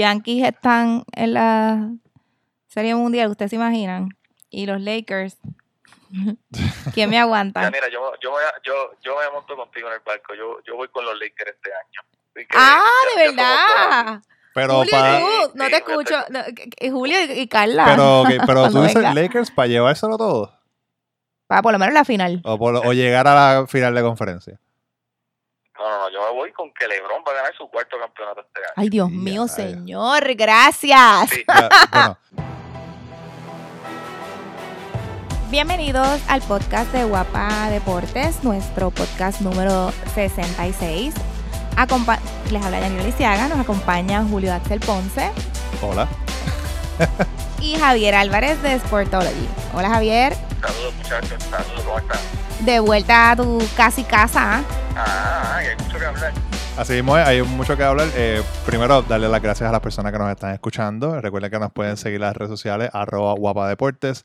Yankees están en la Serie Mundial, ustedes se imaginan. Y los Lakers. ¿Quién me Ya, aguanta? mira, yo, yo, voy a, yo, yo me monto contigo en el barco. Yo, yo voy con los Lakers este año. Que Ah, ya- de verdad. Pero, Julio pa- y tú, no Sí, te escucho. No, Julio y y Carla. pero, pero tú dices venga. Lakers para llevárselo todo. Para por lo menos la final. O, por- o llegar a la final de conferencia. No, no, no, yo me voy con que LeBron va a ganar su cuarto campeonato este año. Ay, Dios Ya, mío, ya. señor. Gracias. Sí. Ya, bueno, Bienvenidos al podcast de Guapa Deportes, nuestro podcast número 66. Acompa- Les habla Daniel Lisiaga, nos acompaña Julio Axel Ponce hola. Y Javier Álvarez de Sportology. Hola Javier, Saludos, muchachos. Saludos, ¿cómo están? de vuelta a tu casi casa. ¿ah? Ah, que hay mucho que hablar. Así mismo es, hay mucho que hablar. Eh, primero, darle las gracias a las personas que nos están escuchando. Recuerden que nos pueden seguir en las redes sociales, arroba guapadeportes.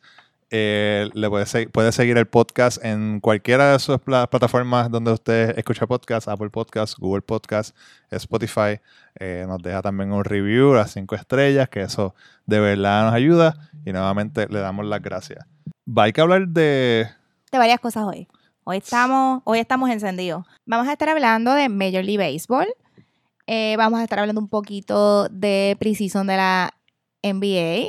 Eh, le puede, se- puede seguir el podcast en cualquiera de sus pla- plataformas donde usted escucha podcast, Apple Podcast, Google Podcast, Spotify. Eh, nos deja también un review, las cinco estrellas, que eso de verdad nos ayuda. Y nuevamente le damos las gracias. Va, hay que hablar de... de varias cosas hoy. Hoy estamos, hoy estamos encendidos. Vamos a estar hablando de Major League Baseball. Eh, vamos a estar hablando un poquito de preseason de la NBA.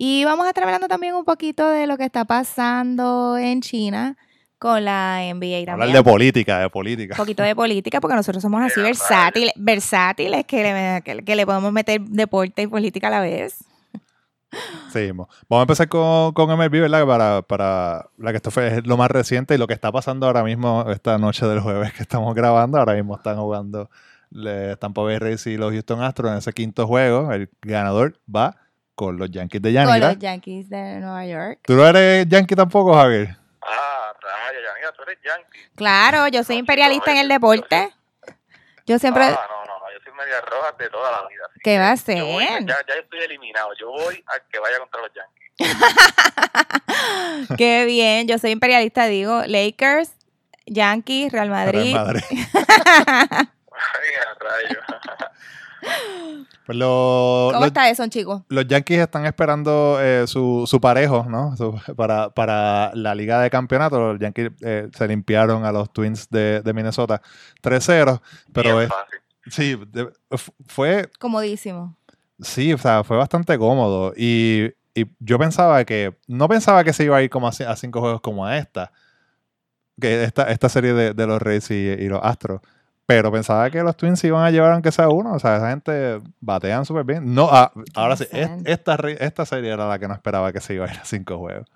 Y vamos a estar hablando también un poquito de lo que está pasando en China con la NBA Hablar también. de política, de política. un poquito de política, porque nosotros somos así versátiles, versátiles que le, que, que le podemos meter deporte y política a la vez. Seguimos. Vamos a empezar con, con MLB, ¿verdad? Para, para la que esto fue es lo más reciente y lo que está pasando ahora mismo, esta noche del jueves que estamos grabando. Ahora mismo están jugando le, Tampa Bay Rays y los Houston Astros en ese quinto juego. El ganador va con los Yankees de Con Yanira. los Yankees de Nueva York. ¿Tú no eres Yankee tampoco, Javier? Ah, raya, ya, mira, tú eres yankee. Claro, yo soy No, imperialista en el yo- deporte. Yo siempre... Ah, no, no, no, yo soy media roja de toda la vida. ¿Qué va a yo voy- ser? ya, ya estoy eliminado. Yo voy a que vaya contra los Yankees. Qué bien, yo soy imperialista, digo, Lakers, Yankees, Real Madrid. Real Madrid. Ay, rayo. Pues lo- ¿Cómo los, está eso, chicos? los Yankees están esperando eh, su, su parejo, ¿no? Su- para, para la liga de campeonato. Los Yankees eh, se limpiaron a los Twins de, de Minnesota 3-0. Pero Bien es, fácil. sí, de- fue Comodísimo. Sí, o sea, fue bastante cómodo. Y, y yo pensaba que, no pensaba que se iba a ir como a cinco juegos como a esta. Que esta, esta serie de, de los Rays y, y los Astros. Pero pensaba que los Twins iban a llevar aunque sea uno. O sea, esa gente batean súper bien. No, ah, ahora sí, es- esta, esta serie era la que no esperaba que se iba a ir a cinco juegos.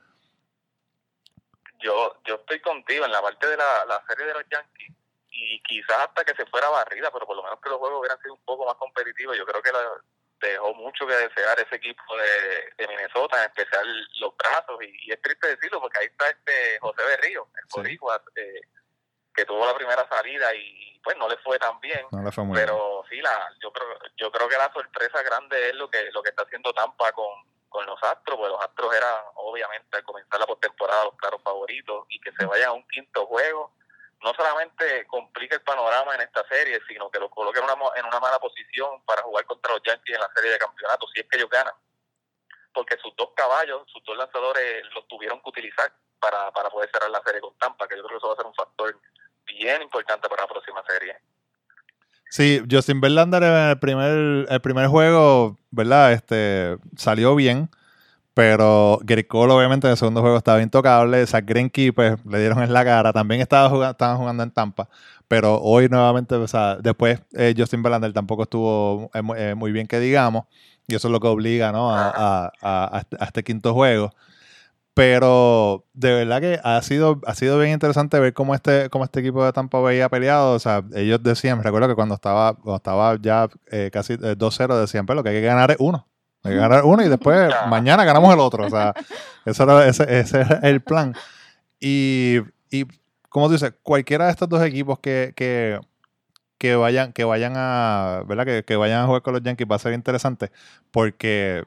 yo, yo estoy contigo en la parte de la, la serie de los Yankees y quizás hasta que se fuera barrida, pero por lo menos que los juegos hubieran sido un poco más competitivos. Yo creo que la- dejó mucho que desear ese equipo de, de Minnesota, en especial los brazos, y, y es triste decirlo porque ahí está este José Berrío, el Sí. boricua, eh, que tuvo la primera salida y pues no le fue tan bien. No le fue muy bien. pero sí la yo creo yo creo que la sorpresa grande es lo que lo que está haciendo Tampa con, con los Astros porque los Astros eran obviamente al comenzar la postemporada los claros favoritos y que se vayan a un quinto juego no solamente complica el panorama en esta serie sino que los coloca en una en una mala posición para jugar contra los Yankees en la serie de campeonato si es que ellos ganan porque sus dos caballos sus dos lanzadores los tuvieron que utilizar para, para poder cerrar la serie con Tampa que yo creo que eso va a ser un factor bien importante para la próxima serie Sí, Justin Verlander en el primer, el primer juego, ¿verdad? Este, salió bien, pero Gerrit Cole obviamente en el segundo juego estaba intocable. Zach Greinke, pues, le dieron en la cara. También estaba jugando, estaban jugando en Tampa, pero hoy nuevamente, o sea, después eh, Justin Verlander tampoco estuvo eh, eh, muy bien que digamos, y eso es lo que obliga, ¿no? A, a- este, a este quinto juego. Pero de verdad que ha sido, ha sido bien interesante ver cómo este, cómo este equipo de Tampa Bay ha peleado. O sea, ellos decían, me recuerdo que cuando estaba, cuando estaba ya eh, casi eh, 2-0, decían, pero lo que hay que ganar es uno. Hay que ganar uno y después mañana ganamos el otro. O sea, eso era, ese, ese era el plan. Y, y como tú dices, cualquiera de estos dos equipos que, que, que vayan, que vayan a, ¿verdad? Que, que vayan a jugar con los Yankees va a ser interesante porque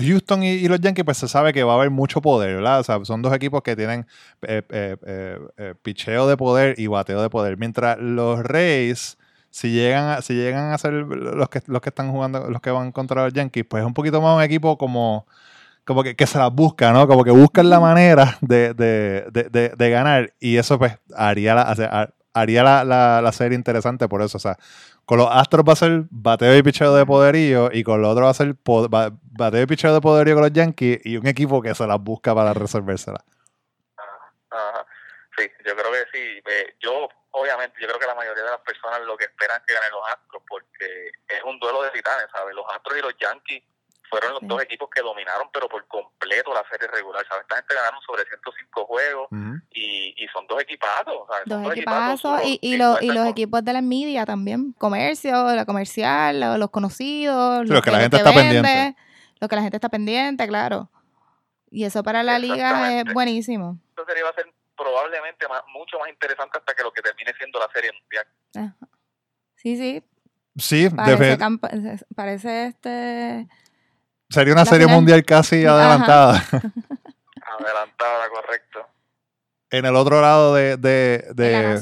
Houston y, y los Yankees, pues se sabe que va a haber mucho poder, ¿verdad? O sea, son dos equipos que tienen eh, eh, eh, picheo de poder y bateo de poder. Mientras los Rays si llegan a, si llegan a ser los que, los que están jugando, los que van contra los Yankees, pues es un poquito más un equipo como, como que, que se las busca, ¿no? Como que buscan la manera de, de, de, de ganar y eso pues haría la, haría la, la, la, serie interesante por eso, o sea, con los Astros va a ser bateo y picheo de poderío y con los otros va a ser bateo y picheo de poderío con los Yankees y un equipo que se las busca para resolvérsela. Ajá, Sí, yo creo que sí. Yo, obviamente, yo creo que la mayoría de las personas lo que esperan es que ganen los Astros porque es un duelo de titanes, ¿sabes? Los Astros y los Yankees fueron los dos equipos que dominaron, pero por completo la serie regular. ¿sabes? Esta gente ganaron sobre 105 juegos y, y, son dos equipazos. ¿sabes? Dos, equipazos y, y, los, y los equipos de la media también. Comercio, la comercial, los, conocidos. los, que, la gente está pendiente. Lo que la gente está pendiente, claro. Y eso para la liga es buenísimo. Esta serie va a ser probablemente más, mucho más interesante hasta que lo que termine siendo la serie mundial. Sí, sí. Sí, parece, parece este Sería una serie mundial casi adelantada. adelantada, correcto. En el otro lado de, de, de,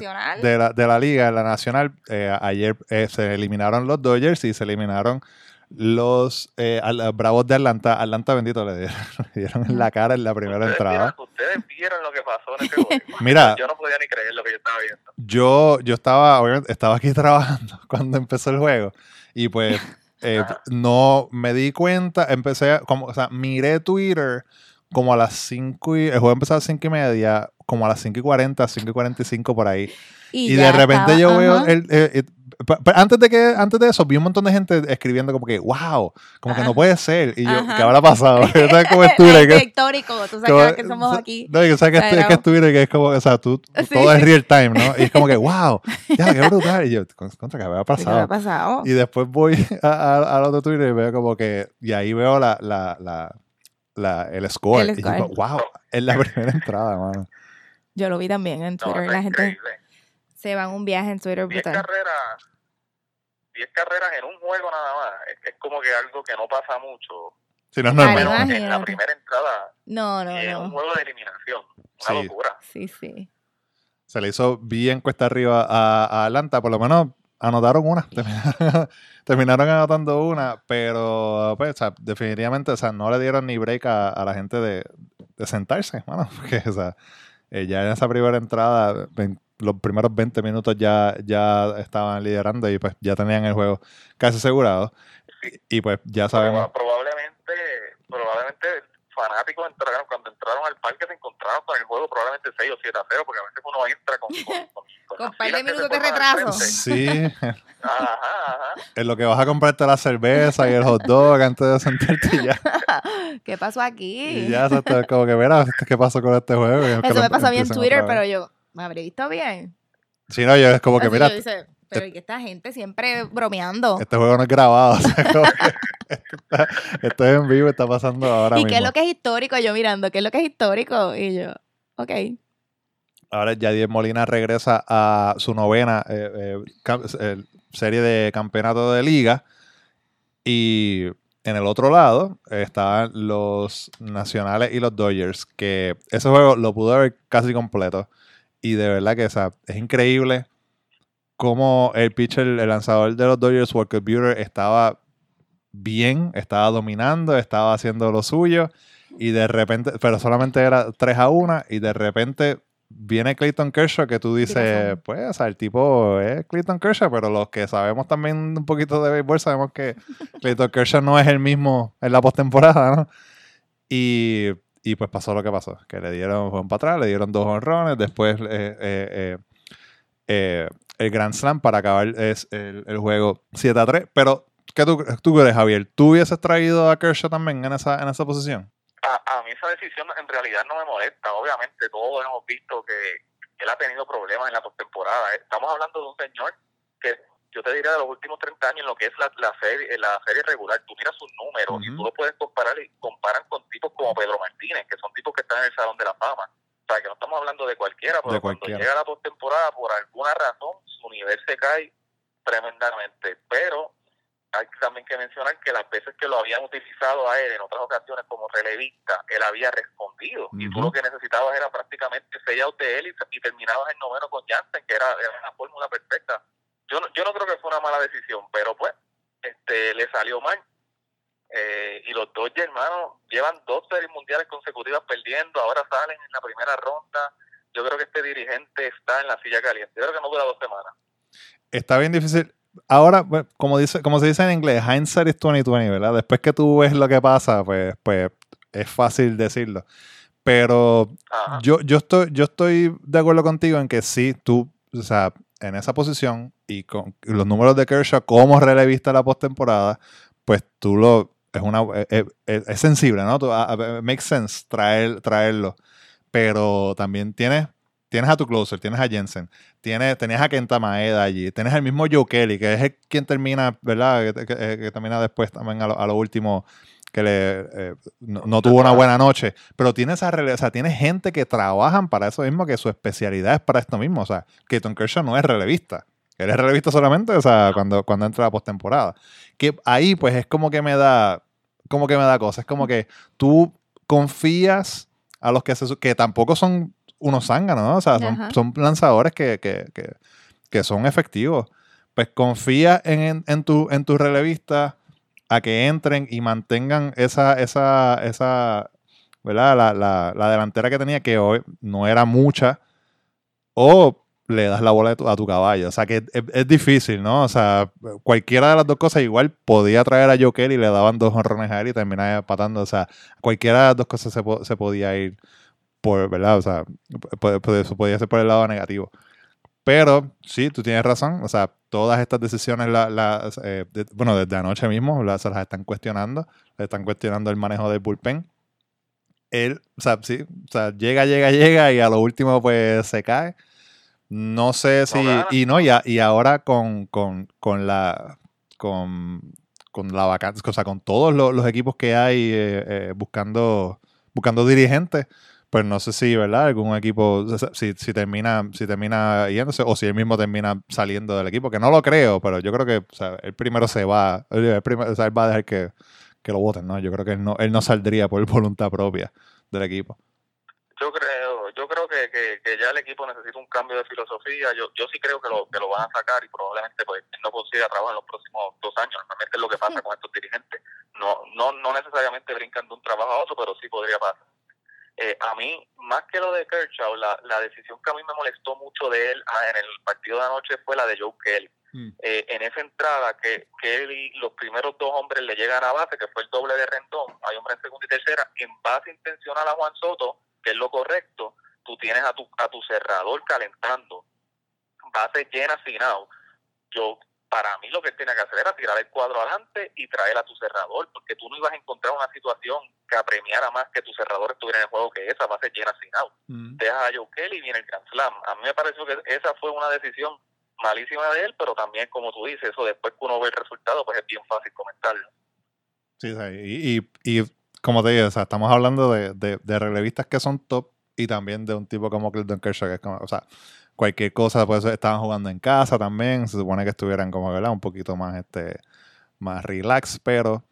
la, de, la, liga, en la nacional, eh, ayer eh, se eliminaron los Dodgers y se eliminaron los eh, Bravos de Atlanta. Atlanta bendito le dieron, en la cara en la primera entrada. ustedes vieron lo que pasó en ese juego. Mira, yo no podía ni creer lo que yo estaba viendo. Yo, yo estaba, obviamente, estaba aquí trabajando cuando empezó el juego y pues eh, no me di cuenta, empecé, como, o sea, miré Twitter como a las 5 y, el juego empezó a las 5 y media, como a las 5 y 40, 5 y 45 por ahí. Y, de repente yo veo el, antes de que antes de eso vi un montón de gente escribiendo como que wow como que no puede ser y yo ¿qué habrá pasado? ¿sabes cómo es histórico tú sabes que somos aquí. no y sabes que, es, que es Twitter que es como o sea tú todo es real time ¿no? y es como que wow ya qué brutal y yo contra que había pasado? ¿Qué había pasado? y después voy al otro Twitter y veo como que y ahí veo la, la, la, la el score. Y digo wow es la primera entrada hermano yo lo vi también en Twitter la gente se van un viaje en Twitter brutal. 10 carreras, 10 carreras en un juego nada más. Es, como que algo que no pasa mucho. Si no es normal. en la primera entrada. No, no, es un juego de eliminación. Una locura. Sí, sí. Se le hizo bien cuesta arriba a, Atlanta. Por lo menos anotaron una. Terminaron, anotando una. Pero, pues, definitivamente, o sea, no le dieron ni break a, la gente de, sentarse, bueno, porque, o sea, eh, ya en esa primera entrada, los primeros 20 minutos ya, ya estaban liderando y pues ya tenían el juego casi asegurado. Y, pues ya sabemos. Probablemente, probablemente fanáticos entraron, cuando entraron al parque se encontraron con el juego probablemente 6 o 7 a 0, porque a veces uno entra con, con, con, con par de minutos de retraso. Sí. Ajá, ajá. En lo que vas a comprarte la cerveza y el hot dog antes de sentarte ya. ¿Qué pasó aquí? Y ya, como que verás qué pasó con este juego. Eso me pasó bien en Twitter, pero yo, ¿me habré visto bien? Sí, no, yo es como que, mira. pero y que esta gente siempre bromeando. Este juego no es grabado. O sea, como esto, es en vivo, está pasando ahora ¿Y mismo. qué es lo que es histórico? Yo mirando, ¿qué es lo que es histórico? Y yo, ok. Ahora Yadier Molina regresa a su novena eh, eh, serie de campeonato de liga. Y en el otro lado estaban los Nacionales y los Dodgers, que ese juego lo pudo ver casi completo. Y de verdad que es increíble cómo el pitcher, el lanzador de los Dodgers, Walker Buehler, estaba bien, estaba dominando, estaba haciendo lo suyo. Y de repente, pero solamente era 3 a 1. Y de repente viene Clayton Kershaw que tú dices, pues, o sea, el tipo es Clayton Kershaw, pero los que sabemos también un poquito de béisbol sabemos que Clayton Kershaw no es el mismo en la postemporada, ¿no? Y y pues pasó lo que pasó, que le dieron para atrás, le dieron dos honrones, después eh, eh, eh, el Grand Slam para acabar es el, juego 7 a 3. Pero, ¿qué tú, tú crees, Javier? ¿Tú hubieses traído a Kershaw también en esa, en esa posición? A, mí esa decisión en realidad no me molesta. Obviamente todos hemos visto que él ha tenido problemas en la postemporada. Estamos hablando de un señor que yo te diría de los últimos 30 años en lo que es la, la serie la serie regular, tú miras sus números y tú lo puedes comparar y comparan con tipos como Pedro Martínez, que son tipos que están en el Salón de la Fama. O sea, que no estamos hablando de cualquiera, pero cuando llega la postemporada, por alguna razón, su nivel se cae tremendamente. Pero hay también que mencionar que las veces que lo habían utilizado a él en otras ocasiones como relevista, él había respondido. Y tú lo que necesitabas era prácticamente seis out de él y, terminabas el noveno con Jansen, que era, era una fórmula perfecta yo, no, yo no creo que fue una mala decisión, pero pues este le salió mal. Eh, y los Dodgers, hermano, llevan dos series mundiales consecutivas perdiendo, ahora salen en la primera ronda. Yo creo que este dirigente está en la silla caliente. Yo creo que no dura dos semanas. Está bien difícil. Ahora, pues, como dice, como se dice en inglés, hindsight is 2020, ¿verdad? Después que tú ves lo que pasa, pues, pues es fácil decirlo. Pero Ajá. yo, yo, estoy, yo estoy de acuerdo contigo en que sí, tú, o sea, en esa posición y con los números de Kershaw como relevista la postemporada, pues tú lo. Es, una, es, es- es sensible, ¿no? Tú, a- a- makes sense traer, traerlo. Pero también tienes, tienes a tu closer, tienes a Jensen, tienes, tenías a Kenta Maeda allí, tienes al mismo Joe Kelly, que es el quien termina, ¿verdad? Que, que- que termina después también a lo, a lo último que le eh, no, no tuvo una buena noche, pero tienes esa rele- o sea, tienes gente que trabajan para eso mismo, que su especialidad es para esto mismo, o sea, Tom Kershaw no es relevista, él es relevista solamente, o sea, cuando, cuando entra la postemporada, que ahí pues es como que me da, como que me da cosas, es como que tú confías a los que se, que tampoco son unos zánganos, ¿no? o sea, son, son lanzadores que, que, que, que son efectivos, pues confía en, en, en tu, en tus relevistas a que entren y mantengan esa, esa, esa, ¿verdad? La, la, la delantera que tenía, que hoy no era mucha, o le das la bola a tu caballo. O sea, que es, difícil, ¿no? O sea, cualquiera de las dos cosas igual podía traer a Joker y le daban dos honrones a él y terminaba empatando. O sea, cualquiera de las dos cosas se, po- se podía ir por, ¿verdad? O sea, eso podía ser por el lado negativo. Pero sí, tú tienes razón. O sea, todas estas decisiones, la, la- eh, de- bueno, desde anoche mismo la- se las están cuestionando. Están cuestionando el manejo del bullpen. Él, o sea, sí, o sea, llega, llega, llega y a lo último pues se cae. No sé si. y no, y, a- y ahora con, con, con la. Con, con la vacante, o sea, con todos los, los equipos que hay eh, eh, buscando, buscando dirigentes, pues no sé si, ¿verdad? Algún equipo, si, si termina, si termina yéndose, o si él mismo termina saliendo del equipo, que no lo creo, pero yo creo que o sea, él primero se va, él primero- o sea, él va a dejar que, que lo voten, ¿no? Yo creo que él no, él no saldría por voluntad propia del equipo. Yo creo, yo creo que, que, que ya el equipo necesita un cambio de filosofía. Yo, yo sí creo que lo, que lo van a sacar y probablemente pues él no consiga trabajo en los próximos dos años. Normalmente es lo que pasa con estos dirigentes. No, no, no necesariamente brincan de un trabajo a otro, pero sí podría pasar. Eh, a mí, más que lo de Kershaw, la, la decisión que a mí me molestó mucho de él ah, en el partido de anoche fue la de Joe Kelly. Eh, en esa entrada que Kelly, los primeros dos hombres le llegan a base, que fue el doble de Rendón, hay hombre en segunda y tercera, en base intencional a Juan Soto, que es lo correcto, tú tienes a tu, a tu cerrador calentando, base llena sin out. Yo, para mí lo que él tiene que hacer era tirar el cuadro adelante y traer a tu cerrador, porque tú no ibas a encontrar una situación que apremiara más que tu cerrador estuviera en el juego que esa, base llena sin out. Deja a Joe Kelly y viene el Grand Slam. A mí me pareció que esa fue una decisión malísima de él, pero también, como tú dices, eso después que uno ve el resultado, pues es bien fácil comentarlo. Sí, sí, y, y, y como te digo, o sea, estamos hablando de, de, de relevistas que son top y también de un tipo como Clinton Kershaw, que es como, o sea, cualquier cosa, pues estaban jugando en casa también, se supone que estuvieran como, ¿verdad? Un poquito más, este, más relax, pero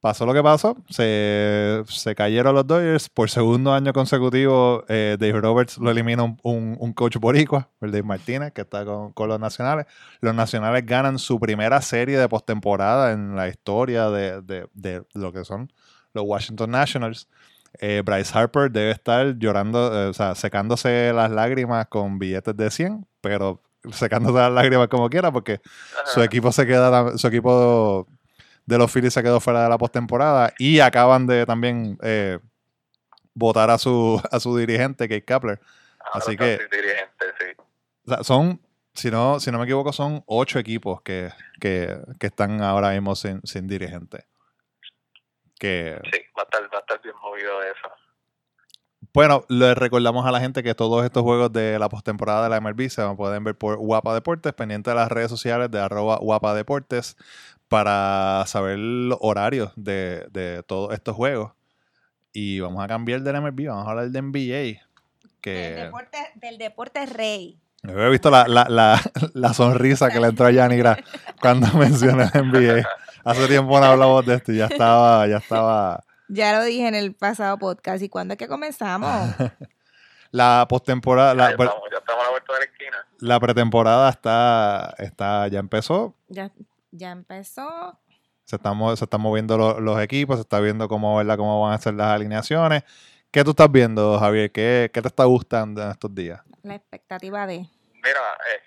pasó lo que pasó, se, se cayeron los Dodgers, por segundo año consecutivo, eh, Dave Roberts lo elimina un, un, un coach boricua, el Dave Martínez, que está con, con los Nacionales. Los Nacionales ganan su primera serie de postemporada en la historia de, de, de lo que son los Washington Nationals. Eh, Bryce Harper debe estar llorando, eh, o sea, secándose las lágrimas con billetes de 100, pero secándose las lágrimas como quiera, porque su equipo se queda, su equipo de los Phillies se quedó fuera de la postemporada y acaban de también eh, votar a su, a su dirigente, Kate Kapler. Ahora Así que- sí. O sea, son, si no, si no me equivoco, son ocho equipos que, que, que están ahora mismo sin, sin dirigente. Que, Sí, va a estar, va a estar bien movido de eso. bueno, le recordamos a la gente que todos estos juegos de la postemporada de la MLB se pueden ver por Guapa Deportes, pendiente de las redes sociales de arroba Guapa Deportes, para saber los horarios de, de todos estos juegos. Y vamos a cambiar del MLB, vamos a hablar de NBA. Que... Del deporte, del deporte rey. Yo he visto la, la, la, la sonrisa que le entró a Yanigra cuando mencioné el NBA. Hace tiempo no hablamos de esto y ya estaba, ya estaba. Ya lo dije en el pasado podcast. ¿Y cuándo es que comenzamos? La postemporada, Ya, estamos, ya estamos a la vuelta de la esquina. la pretemporada está, está, ya empezó. Ya, ya empezó. Se están, se están moviendo lo- los equipos, se está viendo cómo, ¿verdad? cómo van a ser las alineaciones. ¿Qué tú estás viendo, Javier? ¿Qué, qué te está gustando en estos días? La expectativa de. Mira, eh,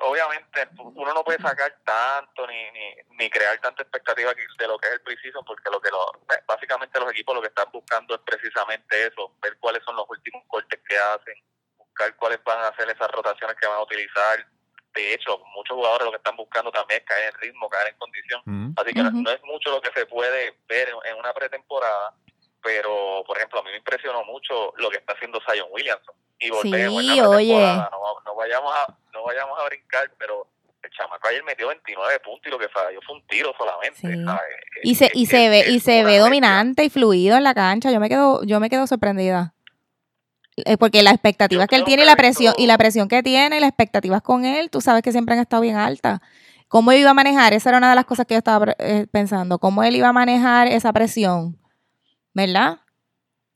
obviamente uno no puede sacar tanto ni, ni, ni crear tanta expectativa de lo que es el preciso porque lo que lo, eh, básicamente los equipos lo que están buscando es precisamente eso, ver cuáles son los últimos cortes que hacen, buscar cuáles van a ser esas rotaciones que van a utilizar. De hecho, muchos jugadores lo que están buscando también es caer en ritmo, caer en condición. Mm. Así que no- es mucho lo que se puede ver en, en una pretemporada, pero por ejemplo, a mí me impresionó mucho lo que está haciendo Zion Williamson. Y volvemos Sí, en la oye. pretemporada, no, va- no vayamos a, no vayamos a brincar, pero el chamaco ayer metió 29 puntos y lo que falló fue un tiro solamente. Y se, y se ve, y se ve dominante y fluido en la cancha. Yo me quedo, yo me quedo sorprendida. Eh, Porque las expectativas Yo que él tiene y la presión, y la presión que tiene, y las expectativas con él, tú sabes que siempre han estado bien altas. ¿Cómo iba a manejar? Esa era una de las cosas que yo estaba eh, pensando. ¿Cómo él iba a manejar esa presión? ¿Verdad?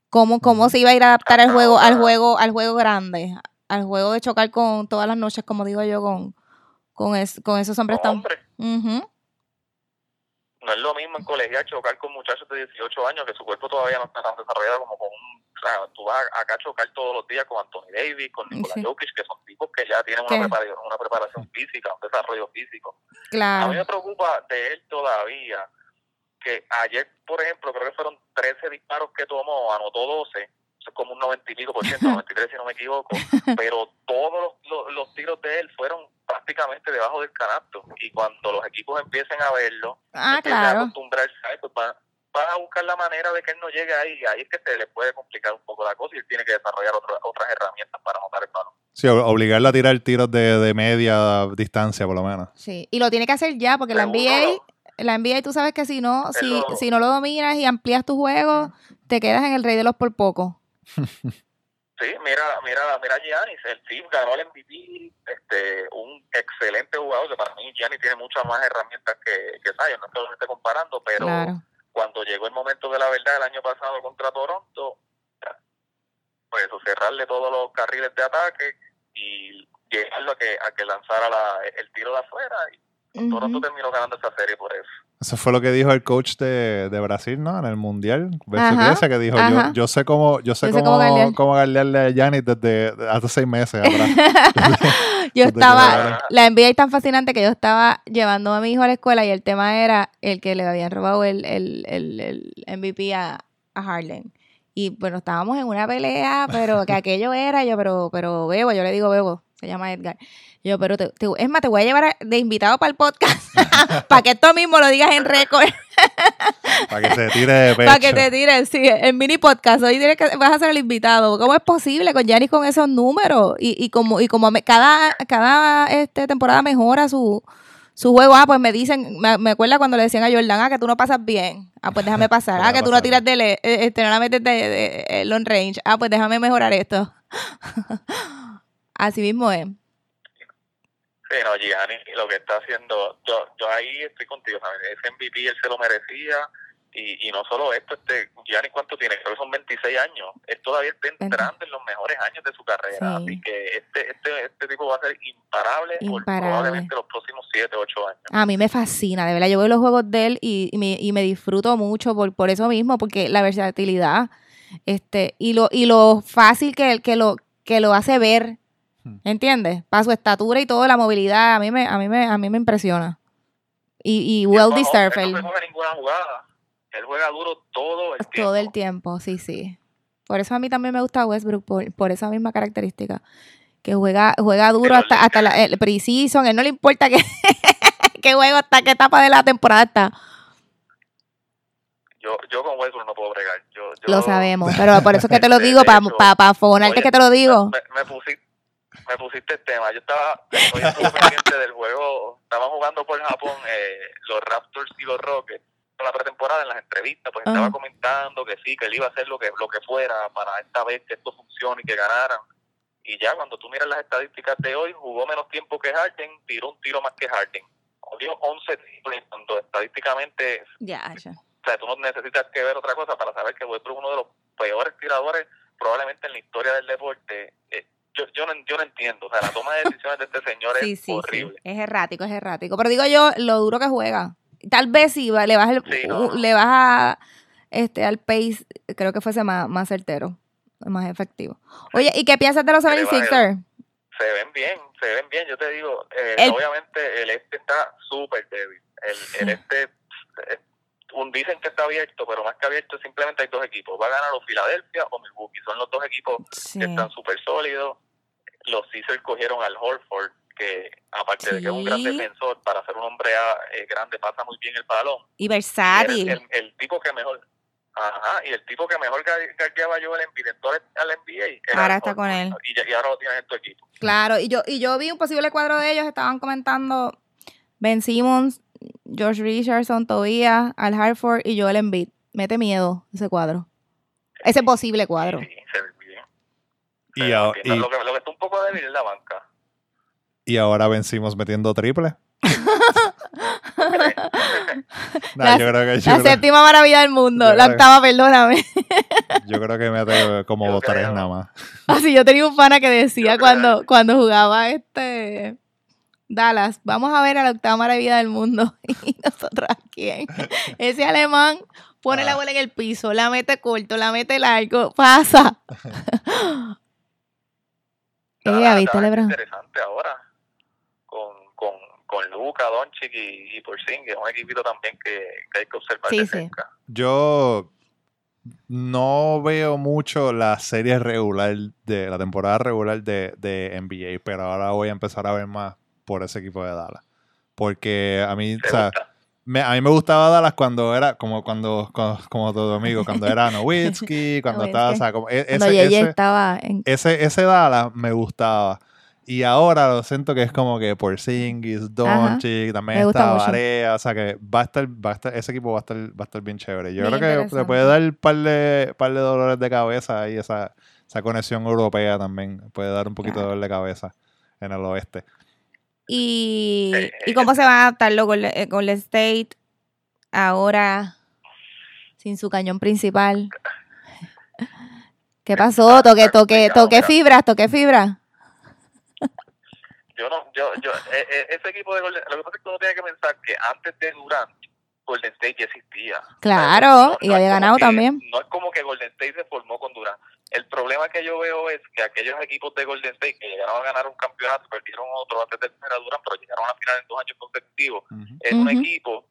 ¿Cómo, cómo se iba a ir a adaptar al juego, al juego, al juego grande? Al juego de chocar con todas las noches, como digo yo, con, con, es- con esos hombres tan. hombre, no es lo mismo en colegial chocar con muchachos de 18 años que su cuerpo todavía no está tan desarrollado como con un... O sea, tú vas acá a chocar todos los días con Anthony Davis, con Nikola Sí. Jokic, que son tipos que ya tienen una preparación, una preparación física, un desarrollo físico. A mí Claro. me preocupa de él todavía que ayer, por ejemplo, creo que fueron 13 disparos que tomó, anotó 12, eso es como un 90 y pico por ciento, 93 si no me equivoco, pero todos los, los, los tiros de él fueron prácticamente debajo del canasto y cuando los equipos empiecen a verlo, Ah, empiecen a acostumbrarse a él, pues van, van a buscar la manera de que él no llegue ahí, y ahí es que se le puede complicar un poco la cosa y él tiene que desarrollar otra- otras herramientas para anotar el balón. Sí, obligarlo a tirar tiros de, de media distancia, por lo menos. Sí, y lo tiene que hacer ya, porque la NBA, la NBA tú sabes que si no, si, si no lo dominas y amplías tu juego, te quedas en el rey de los por poco. Sí, mira, mira, mira Giannis, el team ganó el MVP, este, un excelente jugador, que para mí Giannis tiene muchas más herramientas que, que Zion, no es que lo esté comparando, pero Claro. cuando llegó el momento de la verdad el año pasado contra Toronto, pues eso, cerrarle todos los carriles de ataque y llegarlo a que, a que lanzara la- el tiro de afuera y Toronto Ujú. terminó ganando esa serie por eso. Eso fue lo que dijo el coach de, de Brasil, ¿no? En el Mundial. Grecia, que dijo, yo, yo sé cómo, yo sé Yo sé cómo, cómo cómo garlearle a Giannis desde de- hace seis meses atrás. yo estaba, la NBA es tan fascinante que yo estaba llevando a mi hijo a la escuela y el tema era el que le habían robado el, el, el, el MVP a, a Harden. Y bueno, estábamos en una pelea, pero que aquello era, yo, pero, pero Bebo, yo le digo Bebo, se llama Edgar. Yo, pero te, te- es más, te voy a llevar a- de invitado para el podcast, para que esto mismo lo digas en récord, para que se tire de pecho. para que te tires, sí, el mini podcast. Hoy tienes que, vas a ser el invitado. ¿Cómo es posible con Yanis con esos números? Y, y como, y como me- cada, cada este, temporada mejora su, su juego. Ah, pues me dicen, me, me acuerda cuando le decían a Jordan, ah, que tú no pasas bien. Ah, pues déjame pasar. Ah, que tú no tiras de, le- eh, este, no la metes de, de- eh, long range. Ah, pues déjame mejorar esto. Así mismo es. Sí, no, Giannis lo que está haciendo, yo, yo ahí estoy contigo, ¿sabes? Ese MVP él se lo merecía y, y no solo esto, este Giannis cuánto tiene, creo que son 26 años, él todavía está entrando en los mejores años de su carrera, Sí. así que este, este, este tipo va a ser imparable, por Imparable. probablemente los próximos 7, 8 años. A mí me fascina, de verdad. Yo veo los juegos de él y, y me, y me disfruto mucho por, por eso mismo, porque la versatilidad este y lo y lo fácil que, que lo que lo hace ver. ¿Entiendes? Para su estatura y todo, la movilidad, a mí me a mí me a mí me impresiona. Y, y well deserved Él no juega ninguna jugada, él juega duro todo el tiempo. todo el tiempo, sí, sí. Por eso a mí también me gusta Westbrook, por, por esa misma característica. Que juega, juega duro Pero hasta, le- hasta la, el preseason, él no le importa que, qué juego, hasta qué etapa de la temporada está. Yo, yo con Westbrook no puedo bregar. Yo, yo, Lo sabemos, pero por eso es que te lo digo, para pa, pa fogonarte oye, que te lo digo. Me, me pusiste, me pusiste el tema. Yo estaba, estoy pendiente del juego. Estaban jugando por Japón eh, los Raptors y los Rockets en la pretemporada, en las entrevistas, pues estaba comentando que sí, que él iba a hacer lo que, lo que fuera para esta vez que esto funcione y que ganaran. Y ya cuando tú miras las estadísticas de hoy, jugó menos tiempo que Harden, tiró un tiro más que Harden. Dio 11 triples, cuando estadísticamente Ya, ya. o sea, tú no necesitas que ver otra cosa para saber que Westbrook es uno de los peores tiradores probablemente en la historia del deporte. Eh, yo, yo, no, yo no entiendo. O sea, la toma de decisiones de este señor Sí, es sí, sí. horrible. Es errático, es errático. Pero digo yo, lo duro que juega. Tal vez si le vas, el- no, no. le vas a, este, al pace, creo que fuese más, más certero, más efectivo. Oye, ¿y qué piensas de los Que le baje 76ers? Se ven bien, se ven bien. Yo te digo, eh, El- obviamente el este está súper débil. El, el este, dicen que está abierto, pero más que abierto, simplemente hay dos equipos. Va a ganar o Filadelfia o Milwaukee. Son los dos equipos Sí. que están súper sólidos. Los Caesars cogieron al Horford, que aparte de que es un gran defensor, para ser un hombre ah, eh, grande pasa muy bien el balón. Y versátil. el, el tipo que mejor... Ajá, y el tipo que mejor guardiaba yo el entonces al NBA. Ahora está con él. Y, y ahora lo tienes en tu equipo. Claro, y yo, y yo vi un posible cuadro de ellos, estaban comentando Ben Simmons, George Richardson, Tobias, Al Hartford y Joel Embiid. Mete miedo ese cuadro. Ese posible cuadro. Sí, se ve bien. Y, Se ve a- bien. y- Lo, que, lo que está un poco débil es la banca. y ahora vencimos metiendo triple. Nah, La- yo creo que yo La creo- séptima maravilla del mundo, la que- octava, perdóname. Yo creo que mete como tres nada más. Así yo tenía un pana que decía cuando, cuando jugaba este Dallas, vamos a ver a la octava maravilla del mundo. Y nosotros quién. Ese alemán pone la Ah. bola en el piso, la mete corto, la mete largo, pasa. Eh, Dallas- ¿viste, Lebron? interesante ahora. Con, con, con Luca, Doncic y, y Porzingis. Es un equipito también que, que hay que observar Sí, de sí. Yo no veo mucho la serie regular de la temporada regular de, de NBA, pero ahora voy a empezar a ver más por ese equipo de Dallas. Porque a mí, o ¿Te sea, me- a mí me gustaba Dallas cuando era, como cuando, como, como todo amigo, cuando era Nowitzki, cuando estaba, o sea, como, e- Cuando ese, Yeye ese, estaba en... ese, ese Dallas me gustaba. Y ahora lo siento que es como que Porzingis, Doncic, también está. Varea, o sea que va a estar, va a estar, ese equipo va a estar, va a estar bien chévere. Yo Bien creo que le interesante. puede dar un par de, par de dolores de cabeza ahí, esa, esa conexión europea también puede dar un poquito de Claro. dolor de cabeza en el oeste. Y, Eh, ¿Y eh, cómo se va a adaptar luego con el Golden State ahora sin su cañón principal? ¿Qué pasó? Toqué, toqué, toqué fibras, toqué fibras. Yo no, yo, yo, eh, eh, ese equipo de Golden, lo que pasa es que uno tiene que pensar que antes de Durant, Golden State ya existía. Claro, No- no y había ganado que- también. No es como que Golden State se formó con Durant. El problema que yo veo es que aquellos equipos de Golden State que llegaron a ganar un campeonato, perdieron otro antes de tener a Durant, pero llegaron a la final en dos años consecutivos, es un equipo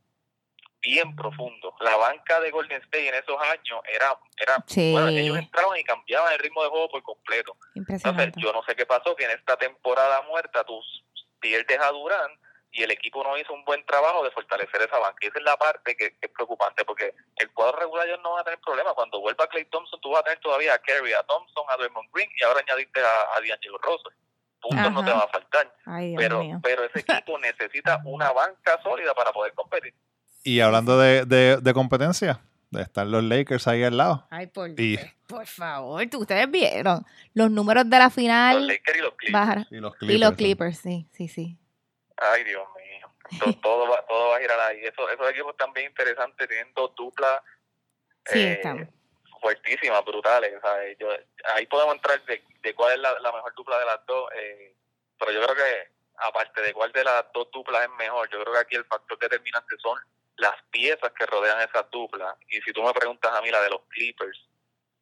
bien profundo. La banca de Golden State en esos años era, era Sí. bueno, ellos entraban y cambiaban el ritmo de juego por completo. Entonces, Impresionante. yo no sé qué pasó, que en esta temporada muerta tú pierdes a Durán y el equipo no hizo un buen trabajo de fortalecer esa banca. Y esa es la parte que, que es preocupante, porque el cuadro regular ellos no van a tener problema. Cuando vuelva Clay Thompson, tú vas a tener todavía a Kerry, a Thompson, a Draymond Green y ahora añadiste a, a D'Angelo Russell. Puntos no te va a faltar. Ay, Pero, mío. pero ese equipo necesita una banca sólida para poder competir. Y hablando de, de, de competencia, están los Lakers ahí al lado. Ay, por, Y- por favor, tú- ustedes vieron los números de la Los final. Lakers y los Clippers. bajar- Y los Y los. Clippers, sí, sí, sí. Ay, Dios mío. Todo, todo, va, todo va a girar ahí. Eso, esos equipos también interesantes, tienen dos duplas Sí, eh, están. fuertísimas, brutales. ¿sabes? Yo, ahí podemos entrar de, de cuál es la, la mejor dupla de las dos. eh, pero yo creo que, aparte de cuál de las dos duplas es mejor, yo creo que aquí el factor determinante son las piezas que rodean esas duplas. Y si tú me preguntas a mí, la de los Clippers,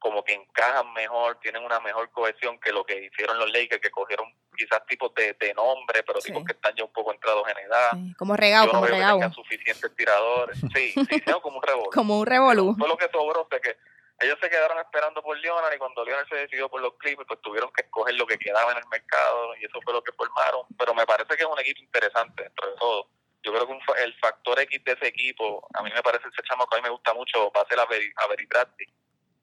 como que encajan mejor, tienen una mejor cohesión que lo que hicieron los Lakers, que cogieron quizás tipos de, de nombre, pero Sí. tipos que están ya un poco entrados en edad. sí. Como regado, Yo no veo que suficientes tiradores. Sí, como un revólver. Como un revolú. Fue lo que sobró, fue que ellos se quedaron esperando por Leonard y cuando Leonard se decidió por los Clippers, pues tuvieron que escoger lo que quedaba en el mercado y eso fue lo que formaron. Pero me parece que es un equipo interesante dentro de todo. Yo creo que un el factor X de ese equipo, a mí me parece ese chamaco, a mí me gusta mucho, va a ser Avery, Avery Bradley.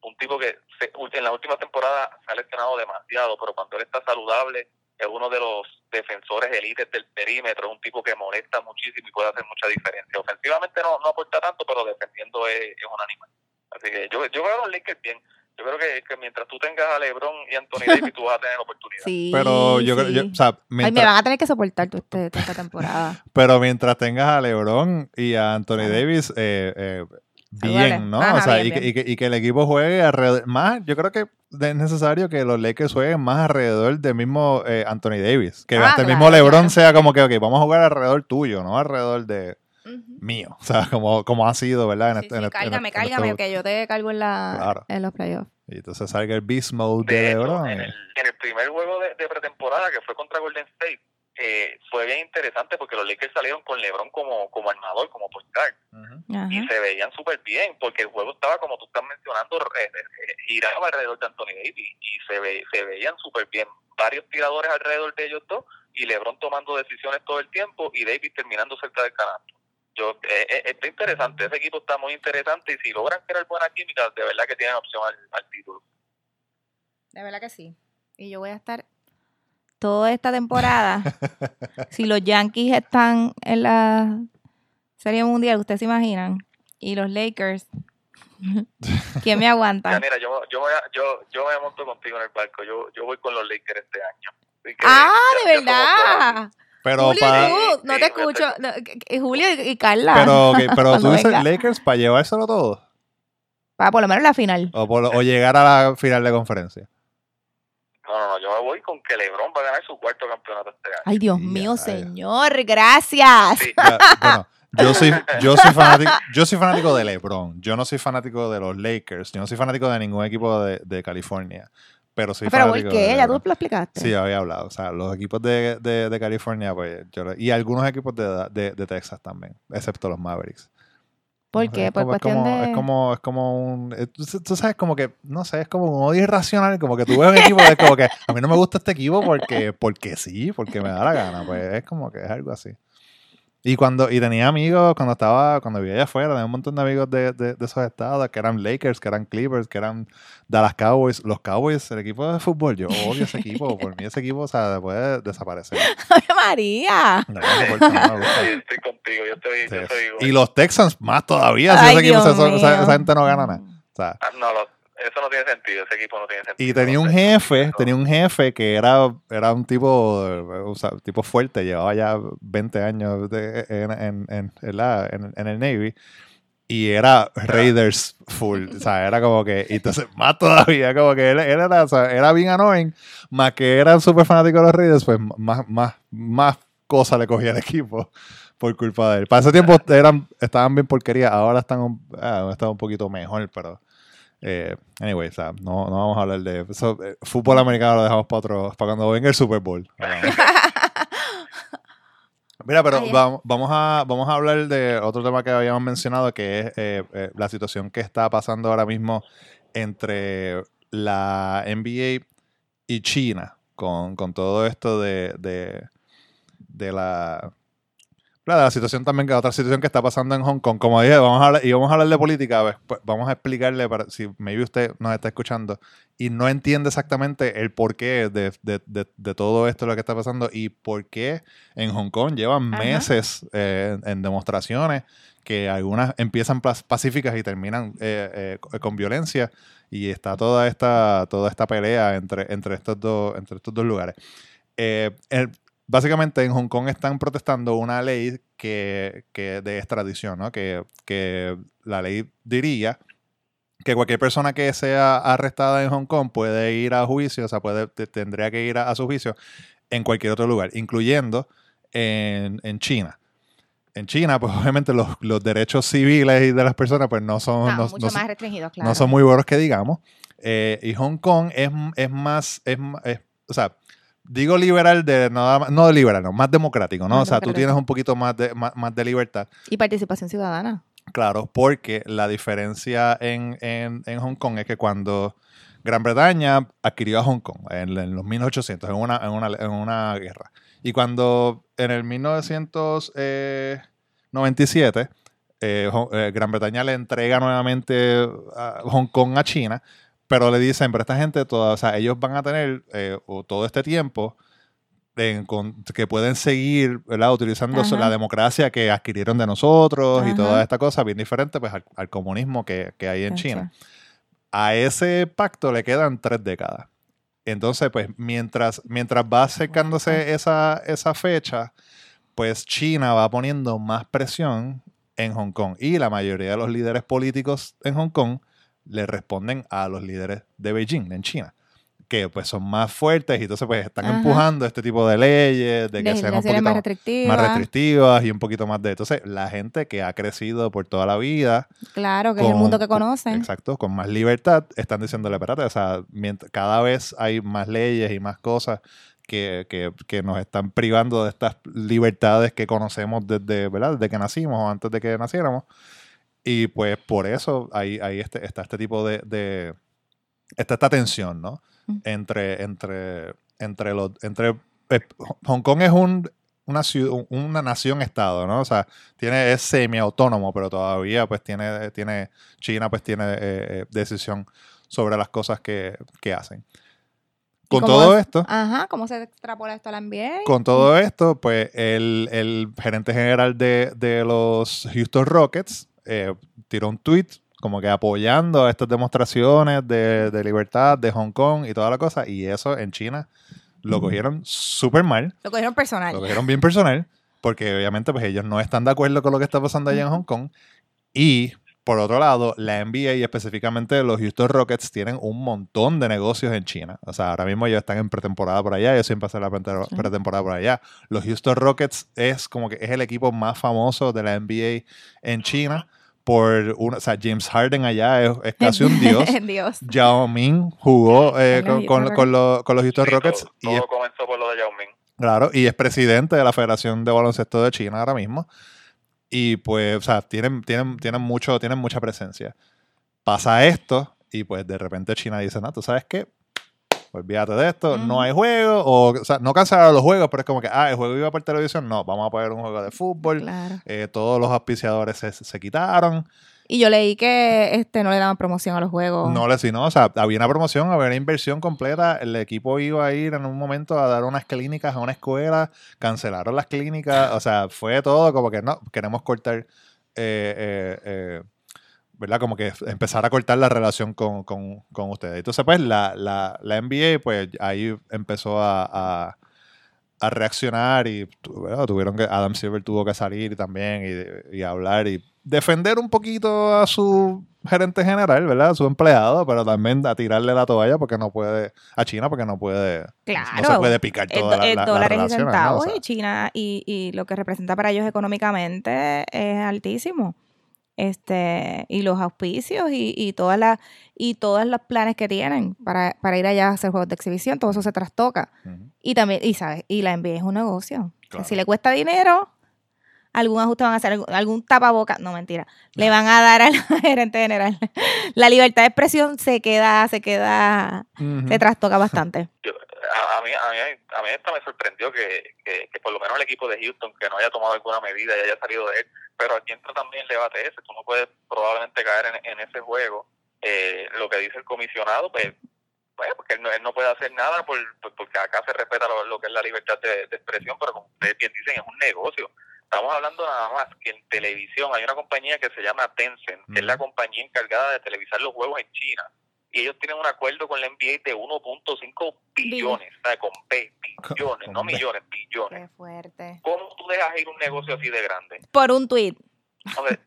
Un tipo que se- en la última temporada se ha lesionado demasiado, pero cuando él está saludable es uno de los defensores élites del perímetro, es un tipo que molesta muchísimo y puede hacer mucha diferencia. Ofensivamente no, no aporta tanto, pero defendiendo es, es un animal. Así que yo, yo veo a los Lakers bien. Yo creo que, que mientras tú tengas a LeBron y Anthony Davis, tú vas a tener oportunidad. Sí. Pero yo creo, sí. yo- o sea, Ay, me mientras, van a tener que soportar tú este, esta temporada. pero mientras tengas a LeBron y a Anthony. Davis, eh, eh, bien, ¿no? Ajá, o sea, bien, y, que, bien. y que- y que el equipo juegue alrededor, más, yo creo que es necesario que los Lakers jueguen más alrededor del mismo eh, Anthony Davis, que Ah, hasta el claro, mismo LeBron claro. sea como que, ok, vamos a jugar alrededor tuyo, no alrededor de Ujú. mío, o sea, como, como ha sido, ¿verdad? En Sí, este- sí, en este- en cárgame, este- en cárgame, estos- que yo te cargo en, la, Claro. en los playoffs. Y entonces salga el beast mode de, De LeBron. en, el, en el primer juego de, de pretemporada que fue contra Golden State, eh, fue bien interesante porque los Lakers salieron con LeBron como, como armador, como point guard, y se veían súper bien porque el juego estaba, como tú estás mencionando, eh, eh, giraba alrededor de Anthony Davis y se, ve, se veían súper bien. Varios tiradores alrededor de ellos dos y LeBron tomando decisiones todo el tiempo y Davis terminando cerca del canasto. Yo, eh, eh, está interesante, ese equipo está muy interesante y si logran crear buena química, de verdad que tienen opción al, al título. De verdad que sí. Y yo voy a estar toda esta temporada. si los Yankees están en la Serie Mundial, ustedes se imaginan. Y los Lakers. ¿Quién me Ya, aguanta? mira, yo, yo, voy a- yo, yo me monto contigo en el barco. Yo, yo voy con los Lakers este año. Ah, ya- de ya verdad. Pero, Julio pa- y tú, no te escucho. No, que Julio y Carla. pero, ok, pero tú dices venga. Lakers para llevárselo todo Para por lo menos la final. o, por- o llegar a la final de conferencia. No, no, no, yo me voy con que LeBron va a ganar su cuarto campeonato este año. Ay, Dios mío, ya. señor. Gracias. Sí, Ya, bueno, yo soy, yo soy fanático, yo soy fanático de LeBron. Yo no soy fanático de los Lakers. Yo no soy fanático de ningún equipo de, de California. Pero soy Pero ¿por fanático de qué? Ya tú lo explicaste. Sí, había hablado. O sea, los equipos de, de, de California, pues, yo, y algunos equipos de, de, de Texas también, excepto los Mavericks. ¿Por No sé, qué? es Por cuestión como, de... Es como, es como un... eh, Tú, tú sabes, como que, no sé, es como un odio irracional, como que tú ves un equipo y es como que a mí no me gusta este equipo porque, porque sí, porque me da la gana. Pues es como que es algo así. Y cuando y tenía amigos, cuando estaba, cuando vivía allá afuera, tenía un montón de amigos de, de, de esos estados, que eran Lakers, que eran Clippers, que eran Dallas Cowboys. Los Cowboys, el equipo de fútbol, yo odio ese equipo. Por mí ese equipo, o sea, puede desaparecer. ¡Ay, María! No, no no estoy contigo, yo yo Sí. estoy igual. Y los Texans más todavía, si Ay, ese equipo, Dios esa, gente no gana nada. O sea, Ah, no, lo- eso no tiene sentido, ese equipo no tiene sentido. y tenía un jefe, tenía un jefe que era, era un tipo, eh, o sea, tipo fuerte, llevaba ya 20 años de- en, en, en, la- en- el Navy. Y era Raiders full, o sea, era como que, y entonces más todavía, como que él, él era, o sea, era bien annoying, más que era súper fanático de los Raiders, pues más, más, más cosas le cogía el equipo por culpa de él. Para ese tiempo eran, estaban bien porquería, ahora están, ah, están un poquito mejor, pero eh, anyway, o sea, no, no vamos a hablar de eso. eh, fútbol americano lo dejamos para otro, para cuando venga el Super Bowl. Mira, pero vamos, vamos, a, vamos a hablar de otro tema que habíamos mencionado, que es eh, eh, la situación que está pasando ahora mismo entre la NBA y China, con, con todo esto de, de, de la Claro, la situación también, que otra situación que está pasando en Hong Kong. Como dije, vamos a hablar, y vamos a hablar de política, pues, pues, vamos a explicarle, para, si maybe usted nos está escuchando y no entiende exactamente el porqué de, de, de, de todo esto, lo que está pasando, y por qué en Hong Kong llevan meses eh, en demostraciones que algunas empiezan pacíficas y terminan eh, eh, con- con violencia, y está toda esta, toda esta pelea entre, entre, estos, dos, entre estos dos lugares. Eh, el- básicamente en Hong Kong están protestando una ley que, que de extradición, ¿no? Que, que la ley diría que cualquier persona que sea arrestada en Hong Kong puede ir a juicio, o sea, puede, te- tendría que ir a, a su juicio en cualquier otro lugar, incluyendo en, en China. En China, pues obviamente los, los derechos civiles de las personas pues no son, No, no- mucho no más restringidos, claro. no son muy buenos que digamos. Eh, y Hong Kong es, es más, es, es- o sea, digo liberal de nada más, no liberal, no, más democrático, ¿no? Más o sea, tú tienes un poquito más de, más, más de libertad, Y participación ciudadana. claro, porque la diferencia en, en, en Hong Kong es que cuando Gran Bretaña adquirió a Hong Kong en, en los 1800, en una, en, una, en una guerra, y cuando en el 1997 eh, Hong- eh, Gran Bretaña le entrega nuevamente a Hong Kong a China, pero le dicen, pero esta gente, toda, o sea, ellos van a tener eh, todo este tiempo en con- que pueden seguir ¿verdad? utilizando Ajá. la democracia que adquirieron de nosotros y Ajá. toda esta cosa bien diferente pues, al, al comunismo que, que hay en. China. A ese pacto le quedan tres décadas. Entonces, pues, mientras, mientras va acercándose esa, esa fecha, pues China va poniendo más presión en Hong Kong. Y la mayoría de los líderes políticos en Hong Kong le responden a los líderes de Beijing, en China que pues son más fuertes y entonces pues están Ajá. empujando este tipo de leyes, de que sean un Legislaciones poquito más más, restrictivas. restrictivas y un poquito más de... Entonces, la gente que ha crecido por toda la vida, Claro, que es el mundo que con- conocen. exacto, con más libertad, están diciéndole, espérate, o sea, mient- cada vez hay más leyes y más cosas que, que- que nos están privando de estas libertades que conocemos desde, ¿verdad? desde que nacimos o antes de que naciéramos. Y pues por eso hay, hay este, está este tipo de, de- está esta tensión, ¿no? Mm. Entre, entre, entre los, entre, eh, Hong Kong es un, una ciudad, una nación-estado, ¿no? O sea, tiene, es semi-autónomo, pero todavía pues tiene, tiene China pues tiene eh, eh, decisión sobre las cosas que, que hacen. ¿Y Con todo es- esto, Ajá, ¿cómo se extrapola esto a la NBA? con todo esto, pues el, el gerente general de, de los Houston Rockets eh, tiró un tweet como que apoyando estas demostraciones de, de libertad de Hong Kong y toda la cosa, y eso en China lo cogieron súper mal, Lo cogieron personal. lo cogieron bien personal, porque obviamente pues ellos no están de acuerdo con lo que está pasando allá en Hong Kong, y por otro lado, la NBA y específicamente los Houston Rockets tienen un montón de negocios en China. O sea, ahora mismo ellos están en pretemporada por allá, ellos siempre hacen la pretemporada por allá. Los Houston Rockets es como que es el equipo más famoso de la NBA en China. Por una, o sea, James Harden allá es, es casi un dios. Dios. Yao Ming jugó eh, con, con- Houston con los, con los Houston Sí, Rockets todo, y es todo comenzó por lo de Yao Ming. Claro, y es presidente de la Federación de Baloncesto de China ahora mismo. Y pues, o sea, tienen, tienen, tienen, mucho, tienen mucha presencia. Pasa esto y pues de repente China dice, no, ¿tú sabes qué? Olvídate de esto, no hay juego, o, o sea, no cancelaron los juegos, pero es como que, ah, el juego iba por televisión, no, vamos a poner un juego de fútbol, Claro. Eh, todos los auspiciadores se, se quitaron, Y yo leí que este no le daban promoción a los juegos. no le sino, o sea, había una promoción, había una inversión completa, el equipo iba a ir en un momento a dar unas clínicas a una escuela, cancelaron las clínicas, o sea, fue todo como que no, queremos cortar, eh, eh, eh, ¿verdad? Como que empezar a cortar la relación con, con, con ustedes. Entonces, pues, la, la, la NBA, pues, ahí empezó a, a, a reaccionar y tuvieron que, Adam Silver tuvo que salir también y, y hablar y defender un poquito a su gerente general, ¿verdad? A su empleado, pero también a tirarle la toalla porque no puede, a China porque no puede, no se Claro. puede picar la, la- las dólares y ¿no? O centavos sea, y China y, y lo que representa para ellos económicamente es altísimo. Este, y los auspicios y, y todas las y todos los planes que tienen para, para ir allá a hacer juegos de exhibición, todo eso se trastoca. Y también, y sabes, y la NBA es un negocio. Claro. Si le cuesta dinero, algún ajuste van a hacer, algún, algún tapaboca, no mentira, le van a dar al gerente general. La libertad de expresión se queda, se queda, se trastoca bastante. A, a mí, a, mí, a mí esta me sorprendió que, que, que por lo menos el equipo de Houston que no haya tomado alguna medida y haya salido de él, pero aquí entra también el debate ese, tú no puedes probablemente caer en, en ese juego. Eh, lo que dice el comisionado, pues, pues porque él no, él no puede hacer nada por, por- porque acá se respeta lo, lo que es la libertad de, de expresión, pero como ustedes bien dicen, es un negocio. Estamos hablando nada más que en televisión hay una compañía que se llama Tencent, que es la compañía encargada de televisar los juegos en China y ellos tienen un acuerdo con la NBA de 1.5 billones, o sea, con B, billones, Con no B. millones, billones. Qué fuerte. ¿Cómo tú dejas ir un negocio así de grande? Por un tuit. Hombre,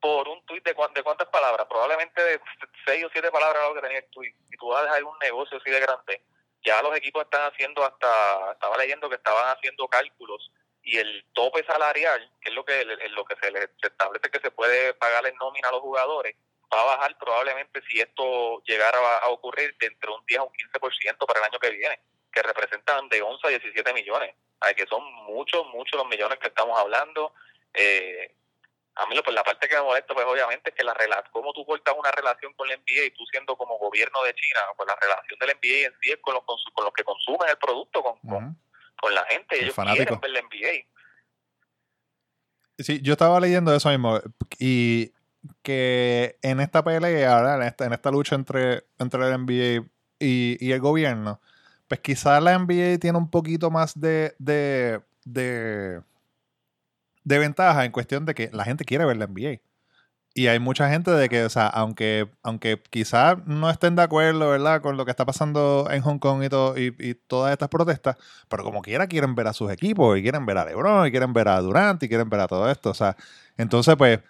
por un tuit de, cuán- de cuántas palabras, probablemente de seis o siete palabras lo que tenía el tuit, y tú vas a dejar ir un negocio así de grande, ya los equipos están haciendo hasta, estaba leyendo que estaban haciendo cálculos y el tope salarial, que es lo que lo que se les se establece que se puede pagar en nómina a los jugadores, va a bajar probablemente si esto llegara a, a ocurrir de entre un 10 a un 15% para el año que viene, que representan de 11 a 17 millones, Ay, que son muchos, muchos los millones que estamos hablando. Eh, a mí pues la parte que me molesta pues obviamente es que la rela cómo tú cortas una relación con la NBA y tú siendo como gobierno de China, pues la relación de la NBA en sí es con los, con los que consumen el producto, con, con, con la gente, El ellos fanático. quieren ver la NBA. Sí, yo estaba leyendo eso mismo y que en esta pelea, en esta, lucha entre, entre la NBA y, y el gobierno, pues quizás la NBA tiene un poquito más de, de, de, de ventaja en cuestión de que la gente quiere ver la NBA. Y hay mucha gente de que, o sea, aunque, aunque quizás no estén de acuerdo, ¿verdad? Con lo que está pasando en Hong Kong y, todo, y, y todas estas protestas, pero como quiera quieren ver a sus equipos y quieren ver a LeBron y quieren ver a Durant y quieren ver a todo esto. O sea, Entonces, pues,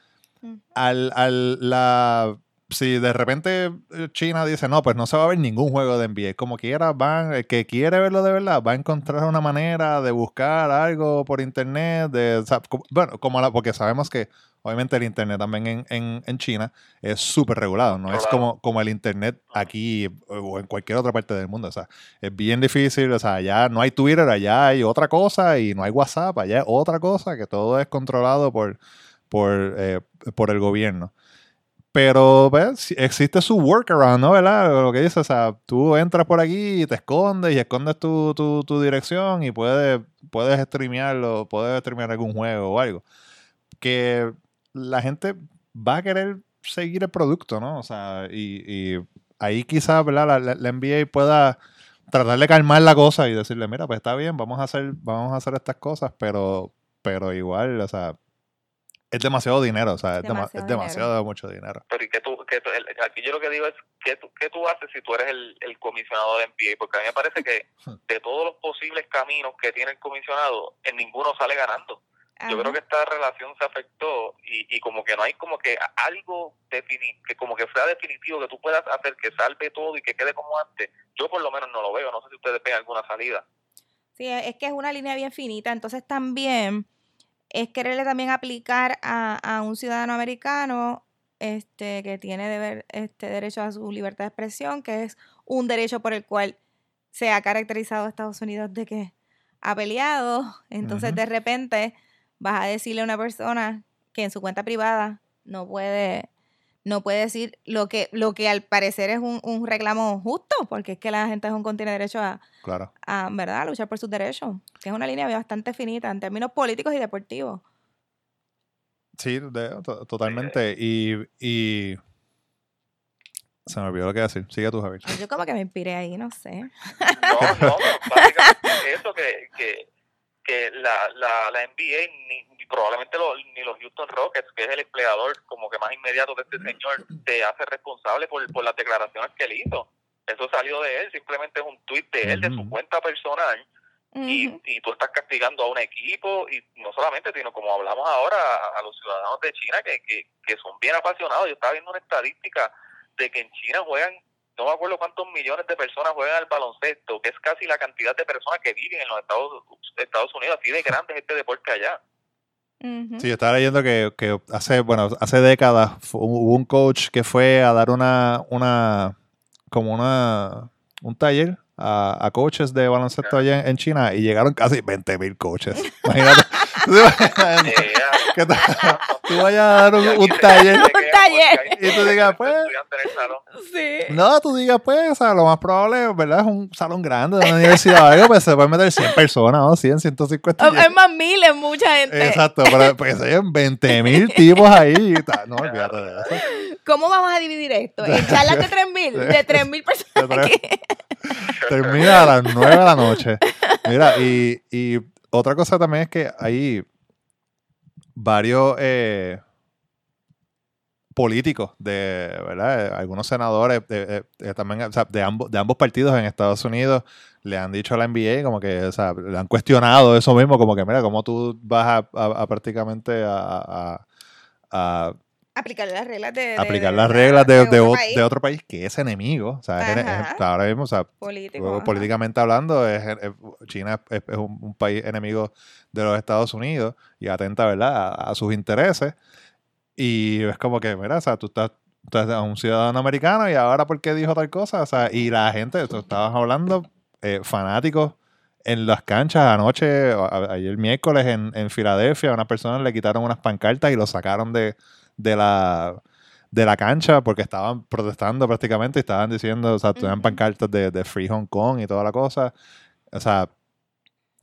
Mm. al, al la si de repente eh, China dice, no, pues no se va a ver ningún juego de NBA, como quiera, van, el que quiere verlo de verdad, va a encontrar una manera de buscar algo por internet, de, o sea, como- bueno, como la, porque sabemos que obviamente el internet también en, en, en China es súper regulado, no es como, como el internet aquí o en cualquier otra parte del mundo, o sea, es bien difícil, o sea, allá no hay Twitter, allá hay otra cosa y no hay WhatsApp, allá es otra cosa, que todo es controlado por, por, eh, por el gobierno. Pero. Sí, existe su workaround, ¿no? ¿Verdad? Lo que dices, o sea, tú entras por aquí y te escondes y escondes tu, tu, tu dirección y puedes, puedes streamearlo, puedes streamear algún juego o algo. Que la gente va a querer seguir el producto, ¿no? O sea, y, y ahí quizás, ¿verdad? La, la- la NBA pueda tratar de calmar la cosa y decirle, mira, pues está bien, vamos a hacer, vamos a hacer estas cosas, pero, pero igual, o sea, es demasiado dinero, o sea, es, dema- Demasiado es demasiado mucho dinero. Pero ¿y qué tú, qué tú- el- aquí yo lo que digo es, ¿qué tú, qué tú haces si tú eres el, el comisionado de NBA? Porque a mí me parece que de todos los posibles caminos que tiene el comisionado, en ninguno sale ganando. Yo creo que esta relación se afectó y, y como que no hay como que algo que como que sea definitivo que tú puedas hacer que salve todo y que quede como antes. Yo por lo menos no lo veo, no sé si ustedes ven alguna salida. Sí, es que es una línea bien finita. Entonces también es quererle también aplicar a, a un ciudadano americano este, que tiene deber, este derecho a su libertad de expresión, que es un derecho por el cual se ha caracterizado a Estados Unidos de que ha peleado. Entonces de repente vas a decirle a una persona que en su cuenta privada no puede no puede decir lo que lo que al parecer es un, un reclamo justo porque es que la gente de Hong Kong tiene derecho a, Claro. a ¿verdad? a luchar por sus derechos, que es una línea bastante finita en términos políticos y deportivos. Sí, de- to- totalmente. Y, y se me olvidó lo que iba a decir. Sigue tú, Javier. Yo como que me inspiré ahí, no sé. No, no, básicamente eso que, que, que la, la, la NBA, ni probablemente los, ni los Houston Rockets, que es el empleador como que más inmediato de este señor, te hace responsable por, por las declaraciones que él hizo. Eso salió de él, simplemente es un tuit de él, de su cuenta personal, y, y tú estás castigando a un equipo, y no solamente, sino como hablamos ahora, a, a los ciudadanos de China que, que, que son bien apasionados. Yo estaba viendo una estadística de que en China juegan, no me acuerdo cuántos millones de personas juegan al baloncesto, que es casi la cantidad de personas que viven en los Estados, Estados Unidos, así de grande es este deporte allá. Sí, yo estaba leyendo que, que hace, bueno, hace décadas hubo un coach que fue a dar una, una, como una, un taller a, a coaches de baloncesto allá en, en China y llegaron casi 20 mil coaches. Imagínate. Que tú, tú vayas a dar un, un taller taller. Y tú digas, pues, Sí. no, tú digas, pues, o sea, lo más probable, ¿verdad? Es un salón grande de una universidad o algo, pues se pueden meter 100 personas, ¿no? 100, 150. Es es más miles, mucha gente. Exacto, pero porque se hayan 20 mil tipos ahí y tal. No, olvídate de eso. ¿Cómo vamos a dividir esto? ¿En charlas de 3.000? De 3.000 personas. De tres- aquí. Termina a las 9 de la noche. Mira, y, y otra cosa también es que hay varios eh, políticos de, ¿verdad? Eh, Algunos senadores de, de también, de, ambos, de ambos partidos en Estados Unidos le han dicho a la NBA como que, o sea, le han cuestionado eso mismo, como que, mira, cómo tú vas a, prácticamente a Aplicar las reglas de... de- aplicar las reglas de, de otro de otro país que es enemigo. O sea, es es- ahora mismo, o sea, político. ajá. políticamente hablando, es, China es, un, un país enemigo de los Estados Unidos y atenta, ¿verdad?, a, a sus intereses. Y es como que, mira, o sea, tú estás, estás un ciudadano americano y ahora, ¿por qué dijo tal cosa? O sea, y la gente, tú estabas hablando, eh, fanáticos en las canchas anoche, a- a- ayer miércoles en, en Filadelfia, a una persona le quitaron unas pancartas y lo sacaron de, de la de la cancha porque estaban protestando prácticamente y estaban diciendo, o sea, tenían pancartas de, de Free Hong Kong y toda la cosa. O sea,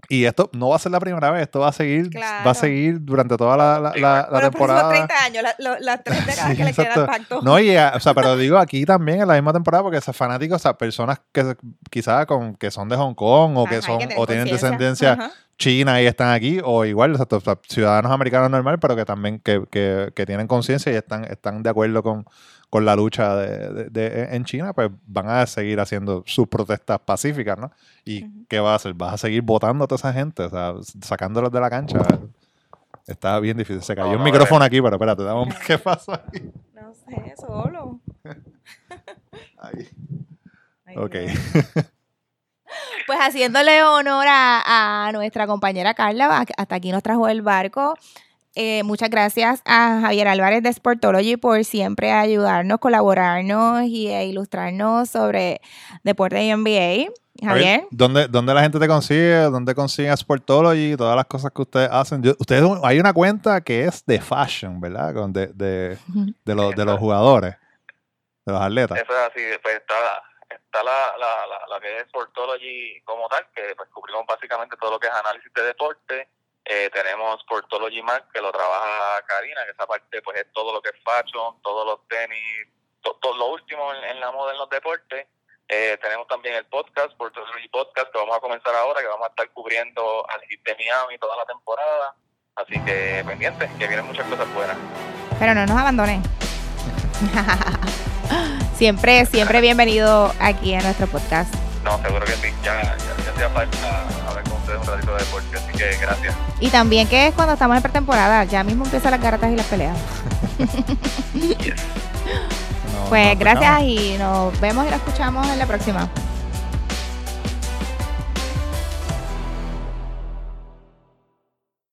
y esto no va a ser la primera vez, esto va a seguir, va Claro. a seguir durante toda la, la, la- la Por los próximos temporada. 30 años, las tres décadas Sí, que le queda exacto. al pacto. No, y, eh, o sea, pero digo aquí también en la misma temporada porque esos fanáticos, o sea, personas que quizás con, que son de Hong Kong o que Ajá, son hay o tienen descendencia Ajá. china y están aquí, o igual, exacto, o sea, ciudadanos americanos normal, pero que también que, que- que tienen conciencia y están, están de acuerdo con, con la lucha de, de- de- en China, pues van a seguir haciendo sus protestas pacíficas, ¿no? ¿Y qué vas a hacer? ¿Vas a seguir votando a toda esa gente? O sea, sacándolos de la cancha. Está bien difícil. Se cayó No, un no, micrófono aquí, pero espérate, dame un- ¿qué pasó aquí? No sé, solo. Ahí. Ay, Ok. Pues haciéndole honor a, a nuestra compañera Carla, hasta aquí nos trajo el barco. Eh, muchas gracias a Javier Álvarez de Sportology por siempre ayudarnos, colaborarnos y e ilustrarnos sobre deporte y NBA. Javier. ¿dónde, ¿Dónde la gente te consigue? ¿Dónde consiguen a Sportology? Todas las cosas que ustedes hacen. Yo- ustedes, hay una cuenta que es de fashion, ¿verdad? Con- De, de, de, los, de los jugadores, de los atletas. Eso es así, pues está, está la, la, la, la que es Sportology como tal, que pues cubrimos básicamente todo lo que es análisis de deporte. Eh, tenemos Sportology Mac, que lo trabaja Karina, que esa parte pues es todo lo que es fashion, todos los tenis, to- todo lo último en, en la moda en los deportes. Eh, tenemos también el podcast, Sportology Podcast, que vamos a comenzar ahora, que vamos a estar cubriendo al hit de Miami toda la temporada. Así que pendientes, que vienen muchas cosas buenas. Pero no nos abandonen. siempre, siempre bienvenido aquí en nuestro podcast. No, seguro que sí. Ya, ya, ya falta hablar con ustedes un ratito de deporte, así que gracias. Y también que es cuando estamos en pretemporada, ya mismo empiezan las garatas y las peleas. Yes. No- Pues gracias y nos vemos y nos escuchamos en la próxima.